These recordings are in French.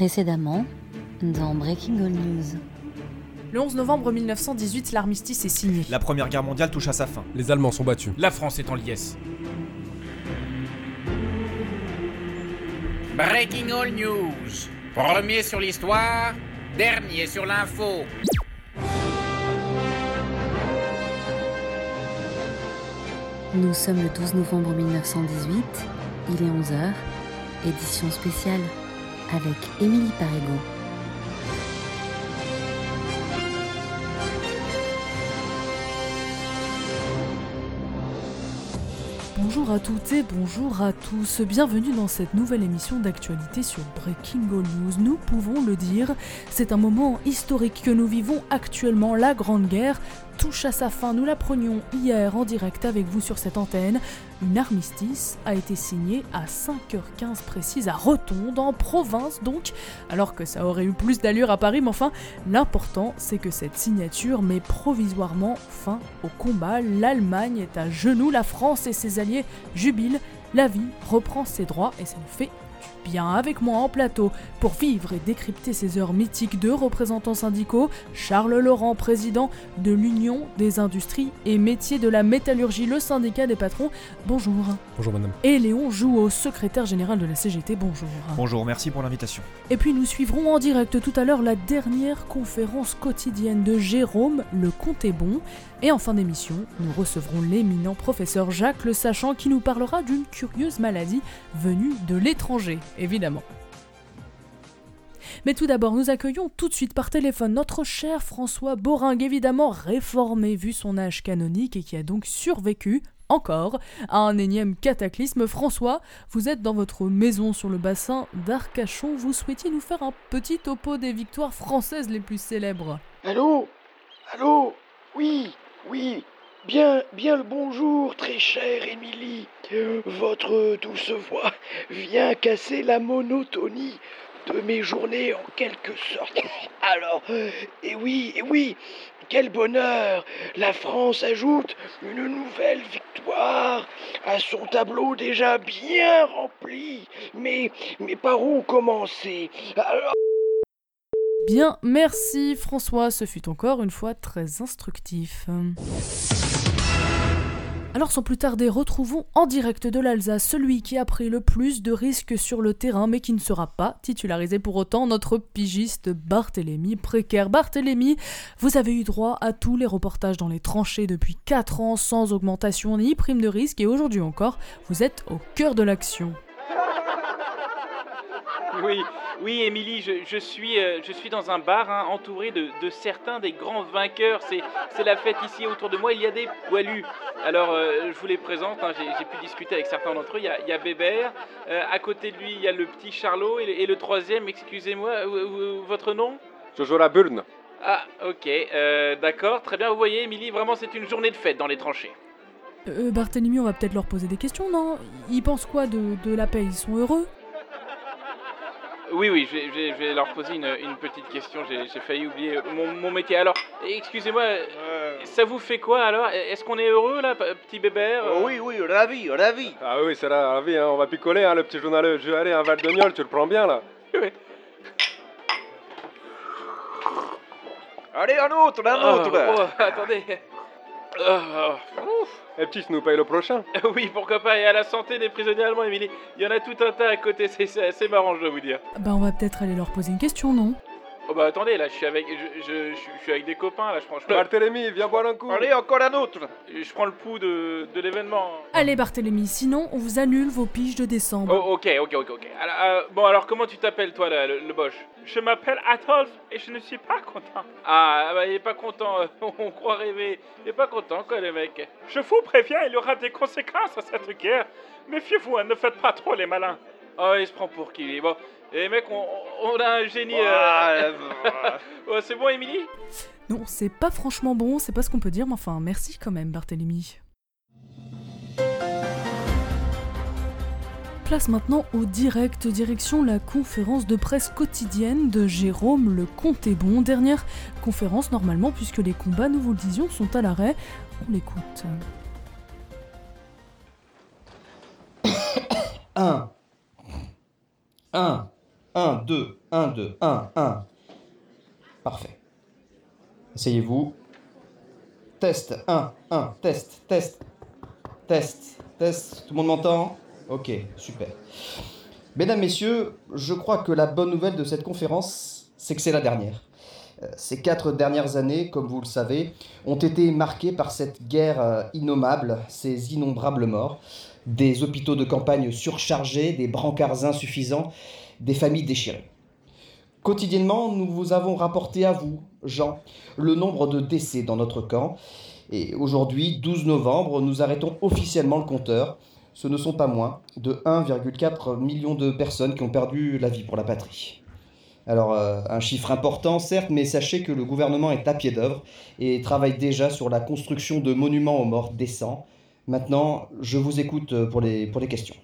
Précédemment, dans Breaking All News. Le 11 novembre 1918, l'armistice est signé. La Première Guerre mondiale touche à sa fin. Les Allemands sont battus. La France est en liesse. Breaking All News. Premier sur l'histoire, dernier sur l'info. Nous sommes le 12 novembre 1918, il est 11h, édition spéciale avec Émilie Parigo. Bonjour à toutes et bonjour à tous, bienvenue dans cette nouvelle émission d'actualité sur Breaking All News. Nous pouvons le dire, c'est un moment historique que nous vivons actuellement, la Grande Guerre touche à sa fin. Nous la prenions hier en direct avec vous sur cette antenne. Une armistice a été signée à 5h15 précise à Rotonde, en province donc, alors que ça aurait eu plus d'allure à Paris, mais enfin, l'important c'est que cette signature met provisoirement fin au combat. L'Allemagne est à genoux, la France et ses alliés jubilent. La vie reprend ses droits et ça nous fait bien avec moi en plateau pour vivre et décrypter ces heures mythiques de représentants syndicaux, Charles Laurent, président de l'Union des industries et métiers de la métallurgie, le syndicat des patrons. Bonjour. Bonjour madame. Et Léon Jouot, secrétaire général de la CGT. Bonjour. Bonjour, merci pour l'invitation. Et puis nous suivrons en direct tout à l'heure la dernière conférence quotidienne de Jérôme Le Comté Bon. Et en fin d'émission, nous recevrons l'éminent professeur Jacques Le Sachant qui nous parlera d'une curieuse maladie venue de l'étranger, évidemment. Mais tout d'abord, nous accueillons tout de suite par téléphone notre cher François Boringue, évidemment réformé vu son âge canonique et qui a donc survécu, encore, à un énième cataclysme. François, vous êtes dans votre maison sur le bassin d'Arcachon, vous souhaitiez nous faire un petit topo des victoires françaises les plus célèbres? Allô? Allô? Oui, oui, bien, bien le bonjour, très chère Émilie. Votre douce voix vient casser la monotonie de mes journées en quelque sorte. Alors, et oui, et oui, quel bonheur La France ajoute une nouvelle victoire à son tableau déjà bien rempli. Mais, mais par où commencer? Bien, merci François, ce fut encore une fois très instructif. Alors sans plus tarder, retrouvons en direct de l'Alsace celui qui a pris le plus de risques sur le terrain mais qui ne sera pas titularisé pour autant, notre pigiste Barthélemy Précaire. Barthélemy, vous avez eu droit à tous les reportages dans les tranchées depuis 4 ans sans augmentation ni prime de risque et aujourd'hui encore, vous êtes au cœur de l'action. Oui, oui, Émilie, je, je, suis, euh, je suis dans un bar hein, entouré de, de, certains des grands vainqueurs. C'est la fête ici autour de moi. Il y a des poilus. Alors, euh, je vous les présente. Hein, J'ai pu discuter avec certains d'entre eux. Il y a, il y a Bébert. Euh, à côté de lui, il y a le petit Charlot. Et, et le troisième, excusez-moi, votre nom? Jojo Laburne. Ah, ok. D'accord, très bien. Vous voyez, Émilie, vraiment, c'est une journée de fête dans les tranchées. Euh, Barthélemy, on va peut-être leur poser des questions, non? Ils pensent quoi de, de la paix? Ils sont heureux? Oui, oui, je vais, je vais, je vais leur poser une, une petite question. J'ai failli oublier mon, mon métier. Alors, excusez-moi, ça vous fait quoi alors? Est-ce qu'on est heureux là, petit bébert oh, Oui, oui, ravi, ravi. Ah oui, c'est ravi, hein. on va picoler, hein, le petit journaleux. Je vais aller un verre d'oignon, tu le prends bien là Oui. Allez, un autre, un autre. Oh, oh, attendez. Oh, Et petit, nous paye le prochain. Oui, pourquoi pas. Et à la santé des prisonniers allemands, Émilie. Il y en a tout un tas à côté. C'est assez marrant, je dois vous dire. Bah, on va peut-être aller leur poser une question, non? Oh bah attendez, là, je suis avec, je, je, je suis avec des copains, là, je prends... Je... Barthélemy, viens boire un coup. Allez, encore un autre. Je prends le pouls de, de l'événement. Allez, Barthélemy, sinon, on vous annule vos piges de décembre. Oh, ok, ok, ok, ok. Alors, euh, bon, alors, comment tu t'appelles, toi, là, le, le Bosch Je m'appelle Atolf et je ne suis pas content. Ah, bah, il est pas content, on croit rêver. Il est pas content, quoi, le mec. Je vous préviens, il y aura des conséquences à cette guerre. Méfiez-vous, hein, ne faites pas trop les malins. Oh, il se prend pour qui Bon, et mec, on, on, a un génie. Euh... ouais, c'est bon, Émilie? Non, c'est pas franchement bon, c'est pas ce qu'on peut dire, mais enfin, merci quand même, Barthélemy. Place maintenant au direct, direction la conférence de presse quotidienne de Jérôme Le Comté Bon. Dernière conférence normalement, puisque les combats, nous vous le disions, sont à l'arrêt. On l'écoute. 1. 1. 1, 2, 1, 2, 1, 1. Parfait. Asseyez-vous. Test, 1, 1, test, test, test, test. Tout le monde m'entend? Ok, super. Mesdames, Messieurs, je crois que la bonne nouvelle de cette conférence, c'est que c'est la dernière. Euh, Ces quatre dernières années, comme vous le savez, ont été marquées par cette guerre euh, innommable, ces innombrables morts, des hôpitaux de campagne surchargés, des brancards insuffisants, des familles déchirées. Quotidiennement, nous vous avons rapporté à vous, Jean, le nombre de décès dans notre camp. Et aujourd'hui, 12 novembre, nous arrêtons officiellement le compteur. Ce ne sont pas moins de 1,4 million de personnes qui ont perdu la vie pour la patrie. Alors, euh, un chiffre important, certes, mais sachez que le gouvernement est à pied d'œuvre et travaille déjà sur la construction de monuments aux morts décents. Maintenant, je vous écoute pour les, pour les questions.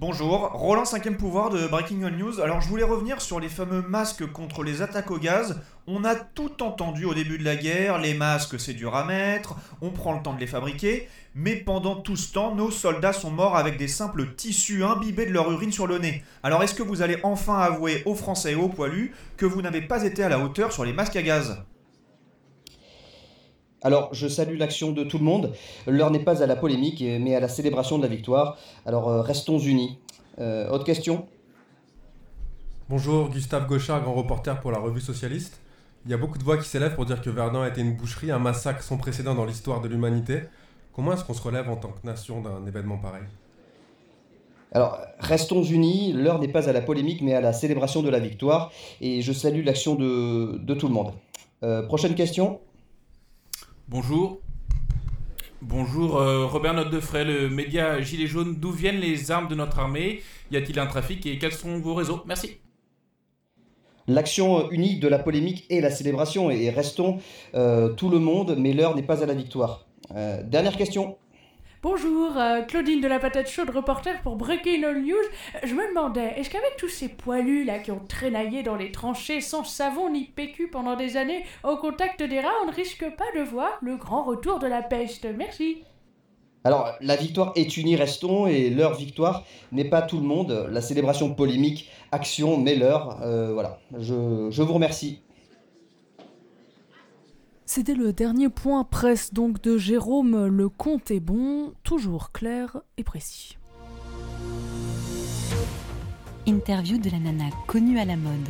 Bonjour, Roland 5ème pouvoir de Breaking On News. Alors je voulais revenir sur les fameux masques contre les attaques au gaz. On a tout entendu au début de la guerre, les masques c'est dur à mettre, on prend le temps de les fabriquer, mais pendant tout ce temps, nos soldats sont morts avec des simples tissus imbibés de leur urine sur le nez. Alors est-ce que vous allez enfin avouer aux Français et aux poilus que vous n'avez pas été à la hauteur sur les masques à gaz? Alors, je salue l'action de tout le monde. L'heure n'est pas à la polémique, mais à la célébration de la victoire. Alors, euh, restons unis. Euh, autre question? Bonjour, Gustave Gauchard, grand reporter pour la revue socialiste. Il y a beaucoup de voix qui s'élèvent pour dire que Verdun a été une boucherie, un massacre sans précédent dans l'histoire de l'humanité. Comment est-ce qu'on se relève en tant que nation d'un événement pareil? Alors, restons unis. L'heure n'est pas à la polémique, mais à la célébration de la victoire. Et je salue l'action de, de tout le monde. Euh, prochaine question? Bonjour. Bonjour, euh, Robert Note de Fray, le média Gilets jaunes. D'où viennent les armes de notre armée? Y a-t-il un trafic et quels sont vos réseaux? Merci. L'action unie de la polémique et la célébration. Et restons euh, tout le monde, mais l'heure n'est pas à la victoire. Euh, dernière question. Bonjour, euh, Claudine de la patate chaude, reporter pour Breaking All News. Euh, Je me demandais, est-ce qu'avec tous ces poilus là qui ont traînaillé dans les tranchées sans savon ni PQ pendant des années, au contact des rats, on ne risque pas de voir le grand retour de la peste? Merci. Alors, la victoire est unie, restons, et leur victoire n'est pas tout le monde. La célébration polémique, action, mais l'heure. Euh, voilà. Je vous remercie. C'était le dernier point presse donc de Jérôme. Le compte est bon, toujours clair et précis. Interview de la nana connue à la mode.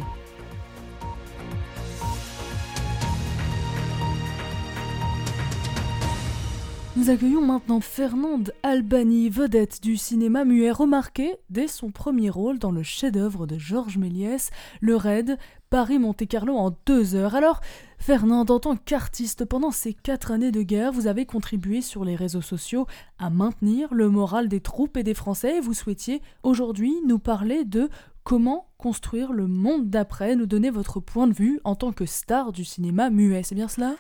Nous accueillons maintenant Fernande Albani, vedette du cinéma muet, remarquée dès son premier rôle dans le chef-d'œuvre de Georges Méliès, Le Raid, Paris-Monte-Carlo en deux heures. Alors, Fernande, en tant qu'artiste, pendant ces quatre années de guerre, vous avez contribué sur les réseaux sociaux à maintenir le moral des troupes et des Français et vous souhaitiez aujourd'hui nous parler de comment construire le monde d'après, nous donner votre point de vue en tant que star du cinéma muet. C'est bien cela?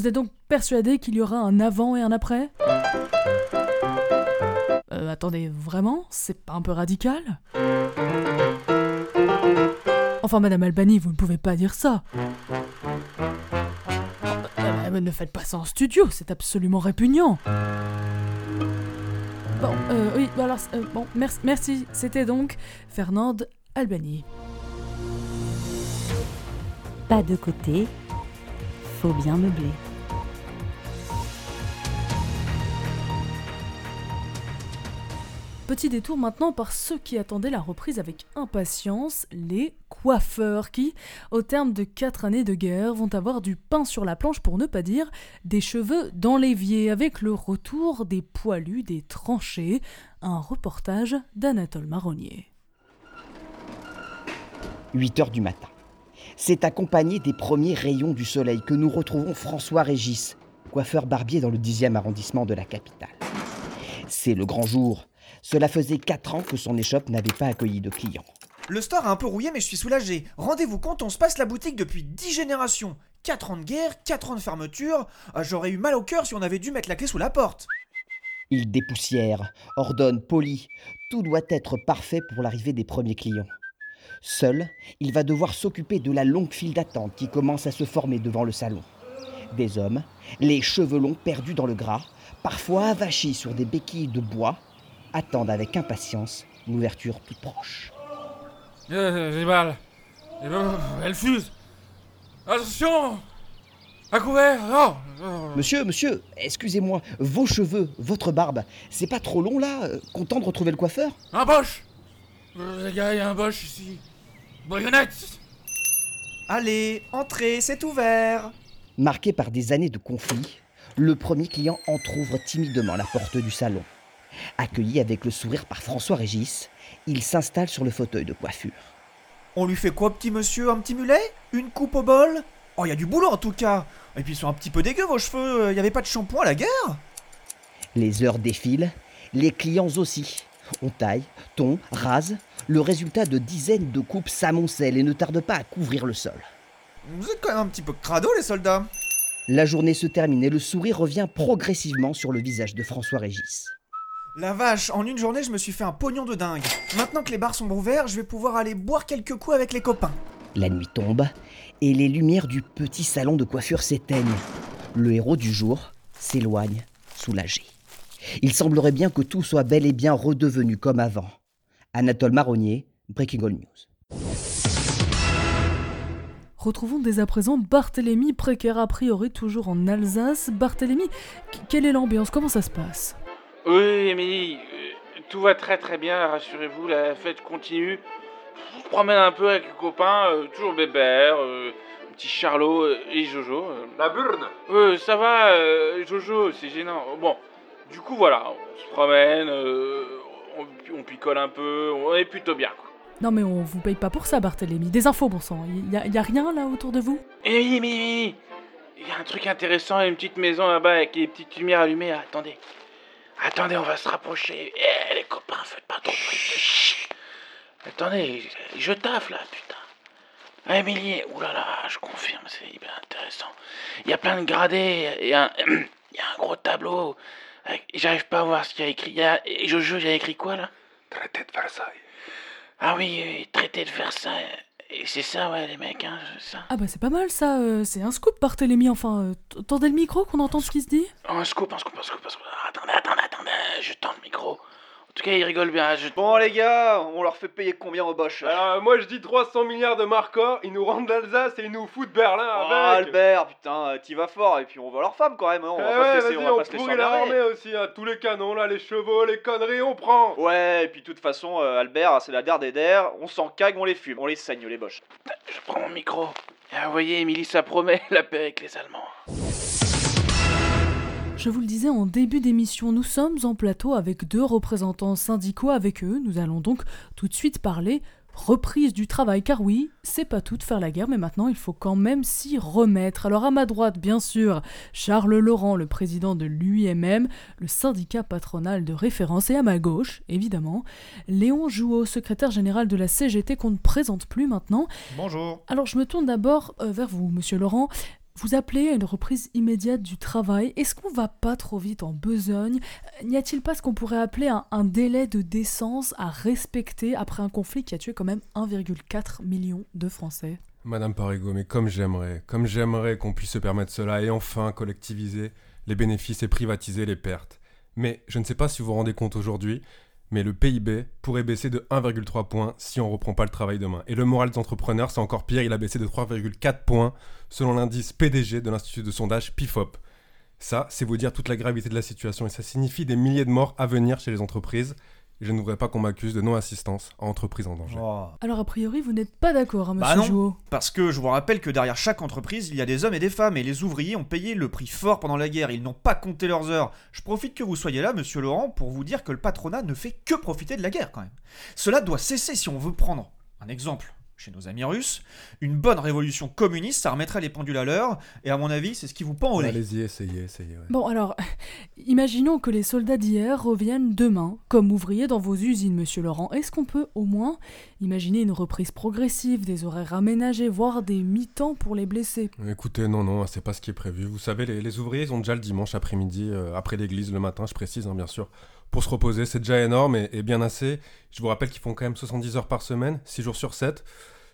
Vous êtes donc persuadé qu'il y aura un avant et un après? Euh, attendez, vraiment? C'est pas un peu radical? Enfin, Madame Albani, vous ne pouvez pas dire ça. Euh, euh, ne faites pas ça en studio, c'est absolument répugnant. Bon, euh, oui, alors, euh, bon, merci. C'était donc Fernande Albani. Pas de côté, faut bien meubler. Petit détour maintenant par ceux qui attendaient la reprise avec impatience, les coiffeurs qui, au terme de quatre années de guerre, vont avoir du pain sur la planche pour ne pas dire des cheveux dans l'évier avec le retour des poilus des tranchées, un reportage d'Anatole Marronnier. 8 heures du matin. C'est accompagné des premiers rayons du soleil que nous retrouvons François Régis, coiffeur barbier dans le 10e arrondissement de la capitale. C'est le grand jour. Cela faisait 4 ans que son échoppe n'avait pas accueilli de clients. Le store a un peu rouillé, mais je suis soulagé. Rendez-vous compte, on se passe la boutique depuis 10 générations. 4 ans de guerre, 4 ans de fermeture. Ah, J'aurais eu mal au cœur si on avait dû mettre la clé sous la porte. Il dépoussière, ordonne, polie. Tout doit être parfait pour l'arrivée des premiers clients. Seul, il va devoir s'occuper de la longue file d'attente qui commence à se former devant le salon. Des hommes, les cheveux longs perdus dans le gras, parfois avachis sur des béquilles de bois, attendent avec impatience l'ouverture toute proche. Euh, J'ai mal. Eh ben, Elle fuse. Attention À couvert Non. Monsieur, monsieur, excusez-moi, vos cheveux, votre barbe, c'est pas trop long là euh, Content de retrouver le coiffeur? Un Bosch Euh, Les gars, il y a un Bosch ici. Baïonnette Allez, entrez, c'est ouvert. Marqué par des années de conflit, le premier client entr'ouvre timidement la porte du salon. Accueilli avec le sourire par François Régis, il s'installe sur le fauteuil de coiffure. On lui fait quoi, petit monsieur? Un petit mulet? Une coupe au bol? Oh, il y a du boulot en tout cas. Et puis ils sont un petit peu dégueux vos cheveux. Il y avait pas de shampoing à la guerre? Les heures défilent, les clients aussi. On taille, tond, rase. Le résultat de dizaines de coupes s'amoncelle et ne tarde pas à couvrir le sol. Vous êtes quand même un petit peu crado les soldats. La journée se termine et le sourire revient progressivement sur le visage de François Régis. La vache, en une journée je me suis fait un pognon de dingue. Maintenant que les bars sont ouverts, je vais pouvoir aller boire quelques coups avec les copains. La nuit tombe et les lumières du petit salon de coiffure s'éteignent. Le héros du jour s'éloigne, soulagé. Il semblerait bien que tout soit bel et bien redevenu comme avant. Anatole Marronnier, Breaking All News. Retrouvons dès à présent Barthélemy, précaire a priori toujours en Alsace. Barthélemy, qu- quelle est l'ambiance? Comment ça se passe? Oui, Émilie, euh, tout va très très bien, rassurez-vous, la fête continue. Je me promène un peu avec les copains, euh, toujours Bébert, euh, petit Charlot euh, et Jojo. euh. La burne Euh, ça va, euh, Jojo, c'est gênant. Bon, du coup, voilà, on se promène, euh, on, on picole un peu, on est plutôt bien, quoi. Non mais on vous paye pas pour ça Barthélemy. Des infos bon sang. Y a, y a rien là autour de vous? Émilie, Émilie, Émilie, il y a un truc intéressant, une petite maison là-bas avec les petites lumières allumées. Attendez, attendez, on va se rapprocher. Eh, les copains, faites pas trop de bruit. Attendez, je taffe là, putain. Ah, Émilie, oulala, je confirme, c'est hyper intéressant. Il y a plein de gradés, et un, il y a un gros tableau. avec- J'arrive pas à voir ce qu'il y a écrit. Il y a, et Jojo, il y a écrit quoi là? Traité de Versailles. Ah oui, oui, traité de Versailles. Et c'est ça, ouais, les mecs, hein, c'est ça. Ah bah c'est pas mal ça. euh, c'est un scoop Barthélemy. Enfin, euh, tendez le micro qu'on entende ce qui se dit? Un scoop, un scoop, un scoop, un scoop. Attendez, attendez, attendez, je tends le micro. En tout cas, il rigole bien. Je... Bon les gars, on leur fait payer combien au Bosch Alors, euh, moi je dis 300 milliards de marqueurs, ils nous rendent l'Alsace et ils nous foutent Berlin Oh, avec. Albert, putain, euh, t'y vas fort et puis on va leur femme quand même, hein, on Eh va pas ouais, laisser, on vas-y, va on pas se laisser l'armée aussi, hein, tous les canons là, les chevaux, les conneries, on prend. Ouais, et puis de toute façon, euh, Albert, c'est la der des der, on s'en cague, on les fume, on les saigne les boches. je prends mon micro. Ah, vous voyez, Émilie, ça promet la paix avec les Allemands. Je vous le disais en début d'émission, nous sommes en plateau avec deux représentants syndicaux. Avec eux, nous allons donc tout de suite parler reprise du travail. Car oui, c'est pas tout de faire la guerre, mais maintenant il faut quand même s'y remettre. Alors à ma droite, bien sûr, Charles Laurent, le président de l'UIMM, le syndicat patronal de référence, et à ma gauche, évidemment, Léon Jouot, secrétaire général de la CGT qu'on ne présente plus maintenant. Bonjour. Alors je me tourne d'abord euh, vers vous, monsieur Laurent. Vous appelez à une reprise immédiate du travail. Est-ce qu'on va pas trop vite en besogne? N'y a-t-il pas ce qu'on pourrait appeler un, délai de décence à respecter après un conflit qui a tué quand même 1,4 million de Français? Madame Parigo, mais comme j'aimerais, comme j'aimerais qu'on puisse se permettre cela et enfin collectiviser les bénéfices et privatiser les pertes. Mais je ne sais pas si vous vous rendez compte aujourd'hui, mais le PIB pourrait baisser de 1,3 points si on ne reprend pas le travail demain. Et le moral des entrepreneurs, c'est encore pire, il a baissé de 3,4 points selon l'indice PDG de l'Institut de sondage PIFOP. Ça, c'est vous dire toute la gravité de la situation et ça signifie des milliers de morts à venir chez les entreprises. Et je ne voudrais pas qu'on m'accuse de non-assistance à entreprises en danger. Alors a priori, vous n'êtes pas d'accord, hein, monsieur Bah non, Jouot parce que je vous rappelle que derrière chaque entreprise, il y a des hommes et des femmes, et les ouvriers ont payé le prix fort pendant la guerre, ils n'ont pas compté leurs heures. Je profite que vous soyez là, monsieur Laurent, pour vous dire que le patronat ne fait que profiter de la guerre quand même. Cela doit cesser si on veut prendre un exemple. Chez nos amis russes, une bonne révolution communiste, ça remettrait les pendules à l'heure, et à mon avis, c'est ce qui vous pend au nez. Allez-y, essayez, essayez. ouais. Bon alors, imaginons que les soldats d'hier reviennent demain comme ouvriers dans vos usines, monsieur Laurent. Est-ce qu'on peut au moins imaginer une reprise progressive, des horaires aménagés, voire des mi-temps pour les blessés? Écoutez, non, non, c'est pas ce qui est prévu. Vous savez, les, les ouvriers, ils ont déjà le dimanche après-midi, euh, après l'église, le matin, je précise, hein, bien sûr, pour se reposer. C'est déjà énorme et, bien assez. Je vous rappelle qu'ils font quand même 70 heures par semaine, 6 jours sur 7.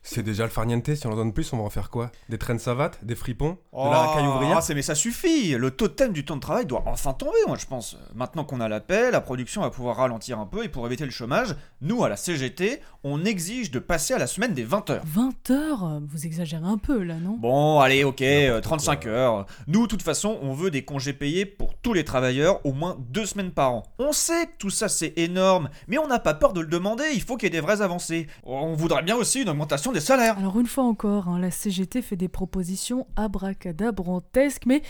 C'est déjà le farniente, si on en donne plus, on va en faire quoi? Des traînes savates Des fripons De Oh, la racaille ouvrière? ah, c'est- mais ça suffit. Le totem du temps de travail doit enfin tomber, moi je pense. Maintenant qu'on a la paix, la production va pouvoir ralentir un peu et pour éviter le chômage, nous à la CGT, on exige de passer à la semaine des 20 heures. 20 heures? Vous exagérez un peu là, non? Bon, allez, ok, euh, 35 heures. Nous, de toute façon, on veut des congés payés pour tous les travailleurs au moins deux semaines par an. On sait que tout ça c'est énorme, mais on n'a pas peur de le demander, il faut qu'il y ait des vraies avancées. On voudrait bien aussi une augmentation des salaires. Alors une fois encore, hein, la CGT fait des propositions abracadabrantesques, mais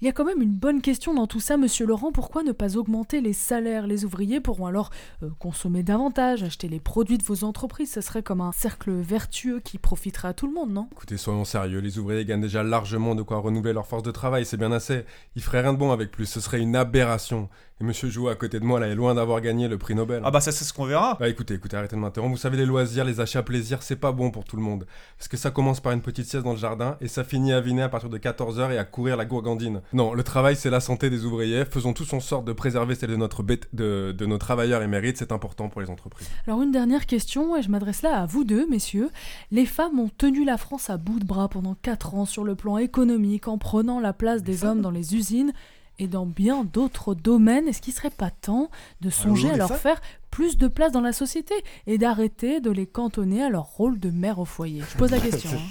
il y a quand même une bonne question dans tout ça, monsieur Laurent. Pourquoi ne pas augmenter les salaires? Les ouvriers pourront alors euh, consommer davantage, acheter les produits de vos entreprises. Ça serait comme un cercle vertueux qui profiterait à tout le monde, non? Écoutez, soyons sérieux, les ouvriers gagnent déjà largement de quoi renouveler leur force de travail, c'est bien assez. Ils feraient rien de bon avec plus, ce serait une aberration. Et monsieur Jou à côté de moi là est loin d'avoir gagné le prix Nobel. Ah bah ça c'est ce qu'on verra. Bah écoutez, écoutez, arrêtez de m'interrompre. Vous savez, les loisirs, les achats plaisir, c'est pas bon pour tout le monde. Parce que ça commence par une petite sieste dans le jardin et ça finit à viner à partir de 14h et à courir la gourgandine. Non, le travail, c'est la santé des ouvriers. Faisons tous en sorte de préserver celle de, notre bête, de, de nos travailleurs émérites. C'est important pour les entreprises. Alors une dernière question, et je m'adresse là à vous deux, messieurs. Les femmes ont tenu la France à bout de bras pendant 4 ans sur le plan économique en prenant la place des hommes dans les usines et dans bien d'autres domaines. Est-ce qu'il serait pas temps de songer les à leur faire plus de place dans la société et d'arrêter de les cantonner à leur rôle de mère au foyer? Je pose la question. hein.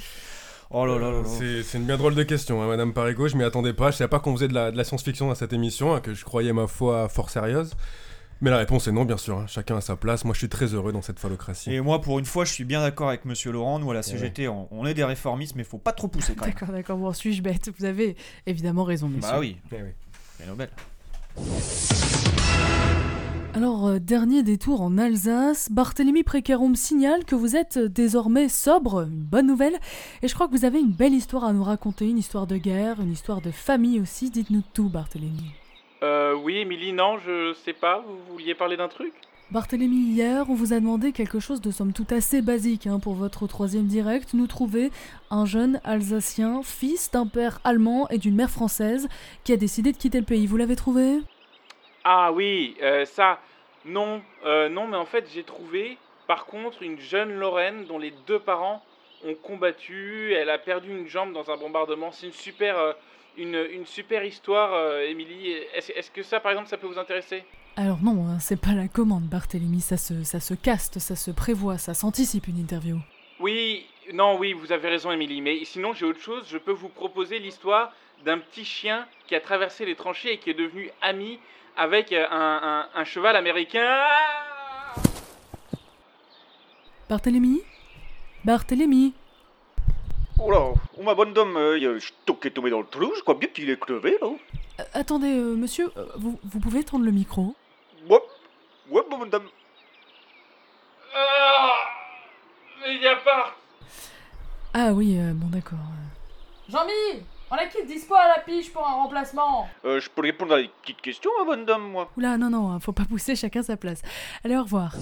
Oh là là là là. C'est c'est une bien drôle de question, hein, Madame Parigo. Je m'y attendais pas. Je savais pas qu'on faisait de la, de la science-fiction dans cette émission, hein, que je croyais ma foi fort sérieuse. Mais la réponse est non, bien sûr. hein. Chacun a sa place. Moi, je suis très heureux dans cette phallocratie. Et moi, pour une fois, je suis bien d'accord avec Monsieur Laurent. Nous, à la CGT, on, on est des réformistes, mais faut pas trop pousser quand même. D'accord, d'accord, bon, suis-je bête? Vous avez évidemment raison, messieurs. Bah oui. Eh oui. Nobel. Alors, euh, dernier détour en Alsace, Barthélemy Précarum signale que vous êtes euh, désormais sobre, une bonne nouvelle, et je crois que vous avez une belle histoire à nous raconter, une histoire de guerre, une histoire de famille aussi. Dites-nous tout, Barthélemy. Euh, oui, Émilie, non, je sais pas, vous vouliez parler d'un truc? Barthélemy, hier, on vous a demandé quelque chose de somme toute assez basique hein, pour votre troisième direct, nous trouver un jeune Alsacien, fils d'un père allemand et d'une mère française, qui a décidé de quitter le pays. Vous l'avez trouvé? Ah oui, euh, ça, non, euh, non, mais en fait, j'ai trouvé, par contre, une jeune Lorraine dont les deux parents ont combattu, elle a perdu une jambe dans un bombardement. C'est une super, euh, une, une super histoire, euh, Émilie. Est-ce que ça, par exemple, ça peut vous intéresser? Alors non, hein, c'est pas la commande, Barthélemy, ça se, ça se caste, ça se prévoit, ça s'anticipe une interview. Oui, non, oui, vous avez raison, Émilie. Mais sinon, j'ai autre chose. Je peux vous proposer l'histoire d'un petit chien qui a traversé les tranchées et qui est devenu ami avec euh, un, un- un cheval américain. Barthélemy Barthélemy Oh là, oh ma bonne dame, euh, y a un stock qui est tombé dans le trou, je crois bien qu'il est crevé là. Euh, Attendez, euh, monsieur, euh, vous, vous pouvez tendre le micro Ouais, ouais, ma bonne dame. Ah Mais il y a pas. Ah oui, euh, bon d'accord. Jean-Mi On a qui de dispo à la piche pour un remplacement? Euh, je peux répondre à des petites questions, ma bonne dame, moi. Oula, non, non, hein, faut pas pousser chacun sa place. Allez, au revoir.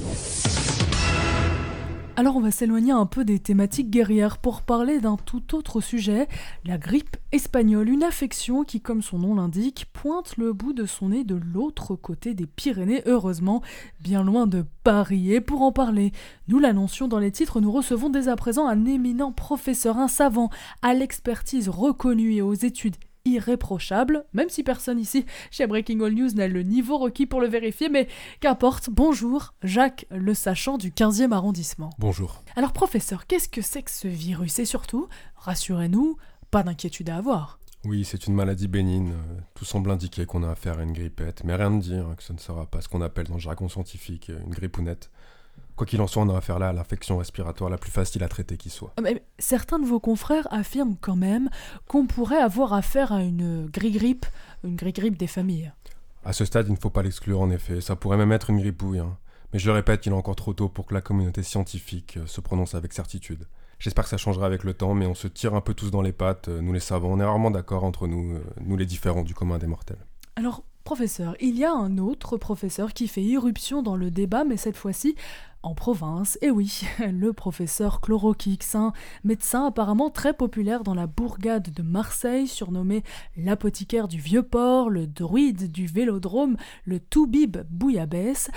Alors on va s'éloigner un peu des thématiques guerrières pour parler d'un tout autre sujet, la grippe espagnole, une affection qui, comme son nom l'indique, pointe le bout de son nez de l'autre côté des Pyrénées, heureusement, bien loin de Paris. Et pour en parler, nous l'annoncions dans les titres, nous recevons dès à présent un éminent professeur, un savant, à l'expertise reconnue et aux études irréprochables, même si personne ici chez Breaking All News n'a le niveau requis pour le vérifier, mais qu'importe, bonjour, Jacques le sachant du 15e arrondissement. Bonjour. Alors professeur, qu'est-ce que c'est que ce virus? Et surtout, rassurez-nous, pas d'inquiétude à avoir. Oui, c'est une maladie bénigne. euh, Tout semble indiquer qu'on a affaire à une grippette, mais rien de dire que ce ne sera pas ce qu'on appelle dans le jargon scientifique euh, une grippounette. Quoi qu'il en soit, on a affaire là à l'infection respiratoire la plus facile à traiter qui soit. Ah, Mais certains de vos confrères affirment quand même qu'on pourrait avoir affaire à une gris-grippe, une gris-grippe des familles. À ce stade, il ne faut pas l'exclure en effet, ça pourrait même être une grippouille. hein. Mais je le répète, il est encore trop tôt pour que la communauté scientifique euh, se prononce avec certitude. J'espère que ça changera avec le temps, mais on se tire un peu tous dans les pattes, euh, nous les savants, on est rarement d'accord entre nous, euh, nous les différents du commun des mortels. Alors, professeur, il y a un autre professeur qui fait irruption dans le débat, mais cette fois-ci en province. Et oui, le professeur Chlorokix, un médecin apparemment très populaire dans la bourgade de Marseille, surnommé l'apothicaire du Vieux-Port, le druide du Vélodrome, le Toubib Bouillabaisse.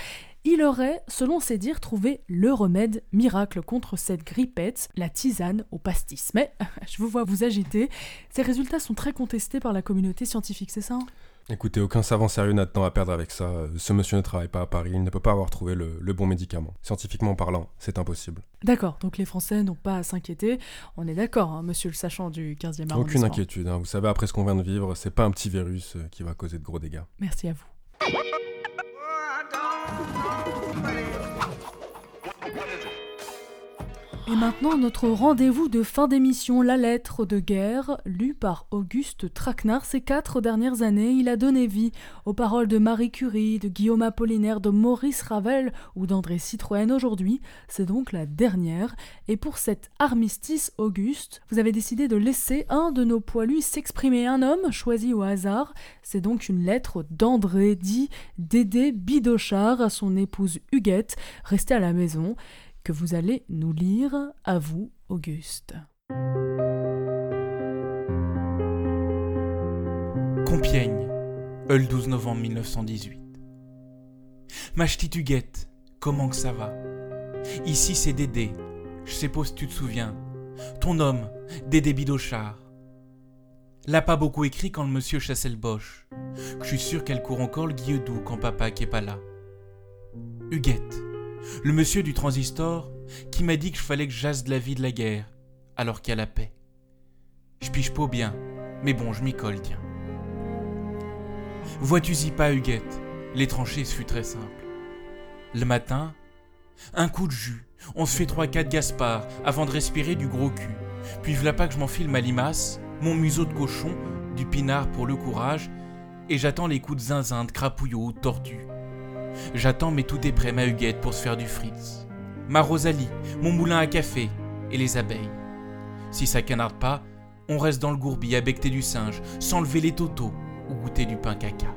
Il aurait, selon ses dires, trouvé le remède miracle contre cette grippette, la tisane au pastis. Mais je vous vois vous agiter. Ces résultats sont très contestés par la communauté scientifique, c'est ça? Écoutez, aucun savant sérieux n'a de temps à perdre avec ça. Ce monsieur ne travaille pas à Paris, il ne peut pas avoir trouvé le, le bon médicament. Scientifiquement parlant, c'est impossible. D'accord, donc les Français n'ont pas à s'inquiéter. On est d'accord, hein, monsieur le sachant du 15e arrondissement. Aucune inquiétude, hein. vous savez, après ce qu'on vient de vivre, c'est pas un petit virus euh, qui va causer de gros dégâts. Merci à vous. Et maintenant, notre rendez-vous de fin d'émission, la lettre de guerre, lue par Auguste Traquenard. Ces quatre dernières années, il a donné vie aux paroles de Marie Curie, de Guillaume Apollinaire, de Maurice Ravel ou d'André Citroën. Aujourd'hui, c'est donc la dernière. Et pour cet armistice, Auguste, vous avez décidé de laisser un de nos poilus s'exprimer. Un homme choisi au hasard. C'est donc une lettre d'André, dit Dédé Bidochard, à son épouse Huguette, restée à la maison que vous allez nous lire à vous, Auguste. Compiègne, le 12 novembre 1918. Ma petite Huguette, comment que ça va? Ici c'est Dédé, je sais pas si tu te souviens. Ton homme, Dédé Bidochard. L'a pas beaucoup écrit quand le monsieur chassait le boche. Je suis sûr qu'elle court encore le guilledou quand papa qui est pas là. Huguette, le monsieur du transistor qui m'a dit que je fallait que j'asse de la vie de la guerre, alors qu'il y a la paix. Je piche pas bien, mais bon, je m'y colle, tiens. Vois-tu-y pas, Huguette? Les tranchées, ce fut très simple. Le matin, un coup de jus, on se fait trois quatre Gaspard avant de respirer du gros cul. Puis v'là pas que je m'enfile ma limace, mon museau de cochon, du pinard pour le courage, et j'attends les coups de zinzin, de crapouillot ou de tortue. J'attends, mais tout est prêt, ma Huguette, pour se faire du fritz. Ma Rosalie, mon moulin à café et les abeilles. Si ça canarde pas, on reste dans le gourbi à becter du singe, sans lever les totos ou goûter du pain caca.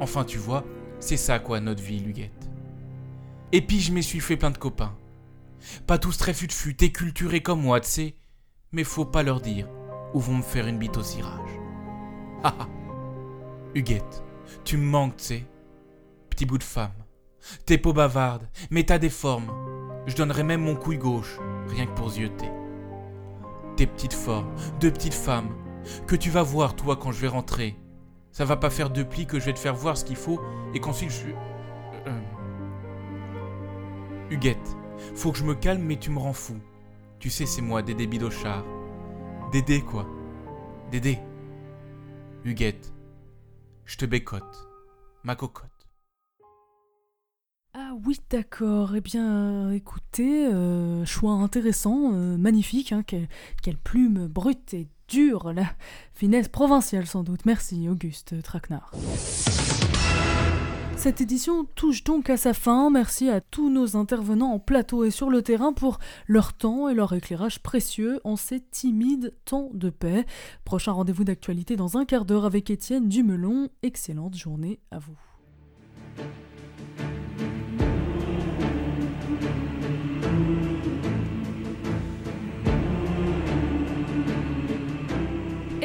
Enfin, tu vois, c'est ça quoi notre vie, Huguette. Et puis je m'y suis fait plein de copains. Pas tous très fut-fut et culturés comme moi, tu sais, mais faut pas leur dire où vont me faire une bite au cirage. Ah Huguette, tu me manques, tu sais. Petit bout de femme. T'es peau bavarde, mais t'as des formes. Je donnerais même mon couille gauche, rien que pour zioter. Tes petites formes, deux petites femmes, que tu vas voir toi quand je vais rentrer. Ça va pas faire deux plis que je vais te faire voir ce qu'il faut et qu'ensuite je... Euh... Huguette, faut que je me calme mais tu me rends fou. Tu sais c'est moi, Dédé Bidochard. Dédé quoi Dédé. Huguette, je te bécote. Ma cocotte. Ah oui, d'accord. Eh bien, écoutez, euh, choix intéressant, euh, magnifique. Hein, quelle, quelle plume brute et dure, la finesse provinciale sans doute. Merci, Auguste Traquenard. Cette édition touche donc à sa fin. Merci à tous nos intervenants en plateau et sur le terrain pour leur temps et leur éclairage précieux en ces timides temps de paix. Prochain rendez-vous d'actualité dans un quart d'heure avec Étienne Dumelon. Excellente journée à vous.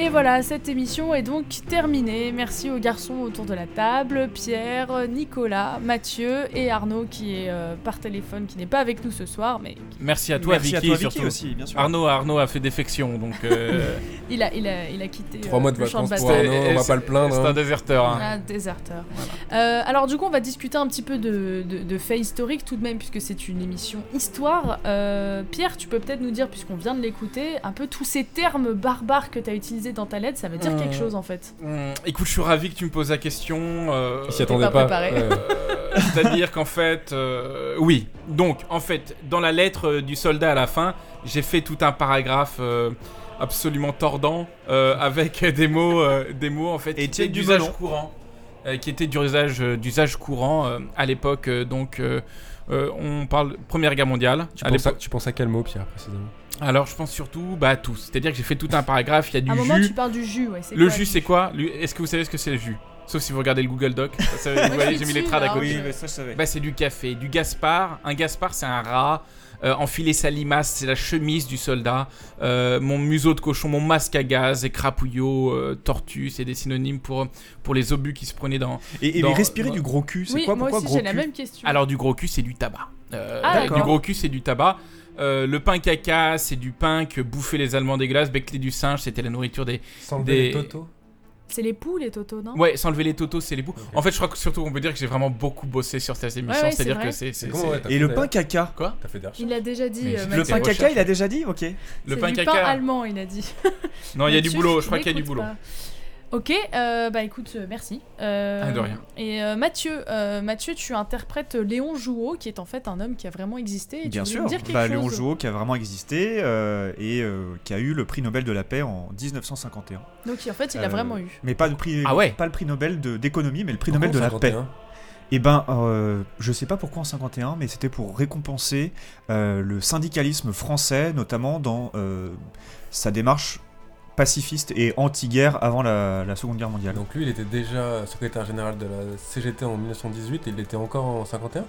Et voilà, cette émission est donc terminée. Merci aux garçons autour de la table, Pierre, Nicolas, Mathieu et Arnaud qui est euh, par téléphone, qui n'est pas avec nous ce soir, mais Merci à toi, Merci à Vicky, toi, Vicky surtout. aussi, bien sûr. Arnaud, Arnaud a fait défection, donc. euh, il a, il a, il a quitté Trois euh, mois de le champ vacances de pour. Arnaud, on va pas le plaindre. C'est hein. un déserteur. hein. Ah, déserteur. Euh, alors du coup, on va discuter un petit peu de, de, de faits historiques tout de même, puisque c'est une émission histoire. Euh, Pierre, tu peux peut-être nous dire, puisqu'on vient de l'écouter, un peu tous ces termes barbares que tu as utilisés dans ta lettre, ça veut dire quelque chose en fait. Hum, écoute, je suis ravi que tu me poses la question. euh, s'y attendait pas. préparé. Ouais. Euh, C'est-à-dire qu'en fait, euh, oui. Donc, en fait, dans la lettre euh, du soldat à la fin, j'ai fait tout un paragraphe euh, absolument tordant euh, avec des mots, euh, des mots en fait, étaient d'usage courant, qui étaient d'usage euh, d'usage courant euh, à l'époque. euh, donc, euh, euh, on parle Première Guerre mondiale. Tu, à penses à, l'époque. tu penses à quel mot, Pierre, précisément? Alors, je pense surtout bah, à tous. C'est-à-dire que j'ai fait tout un paragraphe. Il y a du À un moment, jus. tu parles du jus, ouais. Le quoi, jus, c'est quoi? Est-ce que vous savez ce que c'est le jus? Sauf si vous regardez le Google Doc. Ça, ça, Moi, vous voyez, j'ai mis les trades à côté. Oui, mais ça, je savais. Bah, c'est du café, du Gaspard. Un Gaspard, c'est un rat. Euh, enfiler sa limace, c'est la chemise du soldat. Euh, mon museau de cochon, mon masque à gaz, écrapouillot, euh, tortue, c'est des synonymes pour, pour les obus qui se prenaient dans. Et- et dans- respirer dans- du gros cul, c'est Oui, quoi, moi pourquoi aussi, gros j'ai la même question. Alors, du gros cul, c'est du tabac. Euh, Ah, du d'accord. gros cul, c'est du tabac. Euh, le pain caca, c'est du pain que bouffaient les Allemands dégueulasses. Beckley du singe, c'était la nourriture des. S'enlever des... les totos C'est les poux, les totos, non? Ouais, s'enlever les totos, c'est les bouts. En fait, je crois que surtout, on peut dire que j'ai vraiment beaucoup bossé sur cette émission. Ouais, ouais, c'est C'est-à-dire que c'est. Et le pain caca? Quoi? T'as fait des recherches Il a déjà dit. euh, Le Mathieu. pain caca, il a déjà dit? Ok. Le C'est pain du caca. pain allemand, il a dit. Non, il y a du Mathieu, boulot, je crois qu'il y a du boulot. pas. Ok, euh, bah écoute, euh, merci. Euh, Ah, de rien. Et euh, Mathieu, euh, Mathieu, tu interprètes Léon Jouot, qui est en fait un homme qui a vraiment existé. Et Bien sûr, dire bah, chose Léon Jouot qui a vraiment existé euh, et euh, qui a eu le prix Nobel de la paix en 1951. Donc en fait, il a vraiment eu. Mais pas le prix, Ah ouais pas le prix Nobel de- d'économie, mais le prix Pourquoi Nobel de la 51? paix. Et ben, euh, je sais pas pourquoi en 51, mais c'était pour récompenser euh, le syndicalisme français, notamment dans euh, sa démarche pacifiste et anti-guerre avant la, la Seconde Guerre mondiale. Donc lui, il était déjà secrétaire général de la CGT en 1918 et il l'était encore en 51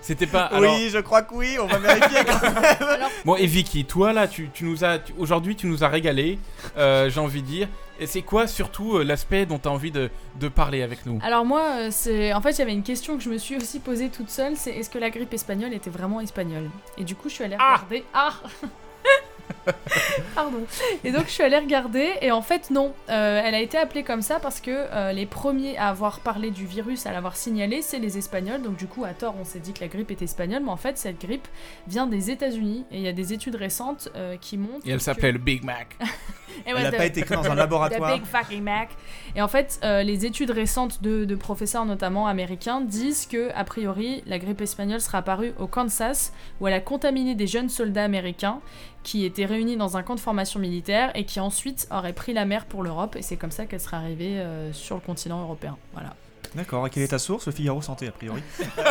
C'était pas. Oui, je crois que oui, on va vérifier quand même. Bon, et Vicky, toi là, tu, tu nous as. tu- Aujourd'hui, tu nous as régalé, euh, j'ai envie de dire. Et c'est quoi surtout euh, l'aspect dont tu as envie de, de parler avec nous? Alors moi, euh, c'est en fait, il y avait une question que je me suis aussi posée toute seule, c'est est-ce que la grippe espagnole était vraiment espagnole? Et du coup, je suis allée regarder. Ah, Pardon. Et donc je suis allée regarder et en fait non, Euh, elle a été appelée comme ça parce que euh, les premiers à avoir parlé du virus, à l'avoir signalé, c'est les Espagnols. Donc du coup à tort on s'est dit que la grippe était espagnole, mais en fait cette grippe vient des États-Unis et il y a des études récentes euh, qui montrent. Et elle que- s'appelait le Big Mac. et Elle a pas été créée dans un laboratoire. The Big fucking Mac. Et en fait, euh, les études récentes de, de professeurs, notamment américains, disent que, a priori, la grippe espagnole sera apparue au Kansas, où elle a contaminé des jeunes soldats américains qui étaient réunis dans un camp de formation militaire et qui ensuite auraient pris la mer pour l'Europe. Et c'est comme ça qu'elle serait arrivée euh, sur le continent européen. Voilà. D'accord, et quelle est ta source Le Figaro Santé, a priori.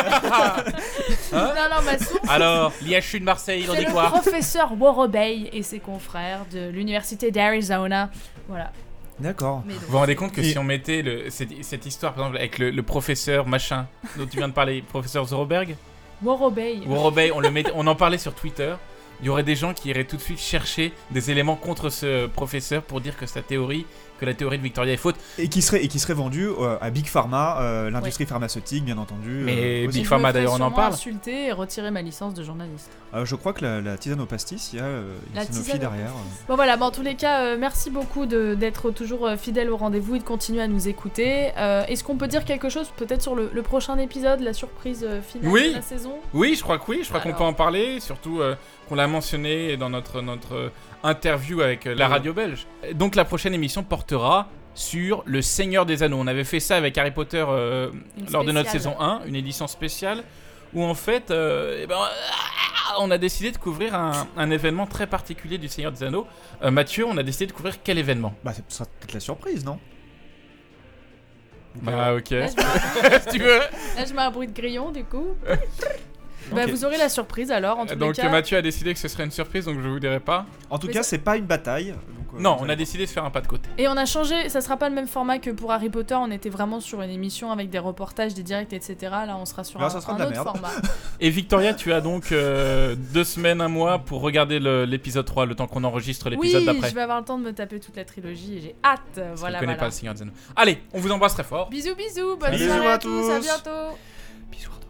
non, non, ma source. Alors, l'IHU de Marseille, il en dit le quoi professeur Worobey et ses confrères de l'université d'Arizona. Voilà. D'accord. Vous vous rendez compte que Et- si on mettait le- cette, cette histoire, par exemple, avec le, le professeur machin dont tu viens de parler, professeur Zoroberg, Worobey. Worobey, on, le met- on en parlait sur Twitter, il y aurait des gens qui iraient tout de suite chercher des éléments contre ce professeur pour dire que sa théorie, que la théorie de Victoria est faute. Et qui serait, et qui serait vendu euh, à Big Pharma, euh, l'industrie pharmaceutique, bien entendu. Mais euh, aussi. Big Pharma, d'ailleurs, on en parle. insulter et retirer ma licence de journaliste. Euh, je crois que la, la tisane au pastis, il y a euh, une La Sanofi derrière. euh. Bon voilà, bon, en tous les cas, euh, merci beaucoup de- d'être toujours fidèle au rendez-vous et de continuer à nous écouter. Euh, Est-ce qu'on peut dire quelque chose peut-être sur le, le prochain épisode, la surprise finale Oui. de la saison? Oui, je crois que oui, je crois qu'on peut en parler, surtout euh, qu'on l'a mentionné dans notre, notre euh, interview avec euh, la radio belge. Donc la prochaine émission portera sur le Seigneur des Anneaux. On avait fait ça avec Harry Potter euh, lors de notre saison 1, une édition spéciale, où en fait, euh, eh ben, ah, on a décidé de couvrir un, un événement très particulier du Seigneur des Anneaux. Euh, Mathieu, on a décidé de couvrir quel événement? Bah, ce sera peut-être la surprise, non? Bah ok. Là, je mets un bruit de grillon du coup. Bah, vous aurez la surprise alors, en tous Donc les cas. Mathieu a décidé que ce serait une surprise, donc je vous dirai pas. En tout Mais cas, c'est pas une bataille. donc, euh, Non, on a décidé de faire un pas de côté. Et on a changé, ça sera pas le même format que pour Harry Potter, on était vraiment sur une émission avec des reportages, des directs, etc. Là, on sera sur Là, un, ça sera un de la autre merde. format. Et Victoria, tu as donc euh, deux semaines, un mois pour regarder l'épisode 3, le temps qu'on enregistre Oui, l'épisode d'après. je vais avoir le temps de me taper toute la trilogie et j'ai hâte. Parce Voilà, connaît voilà. pas le Seigneur. Allez, on vous embrasse très fort. Bisous, bisous, bonne Bisous soirée à à tous, à bientôt. Bisous à tous.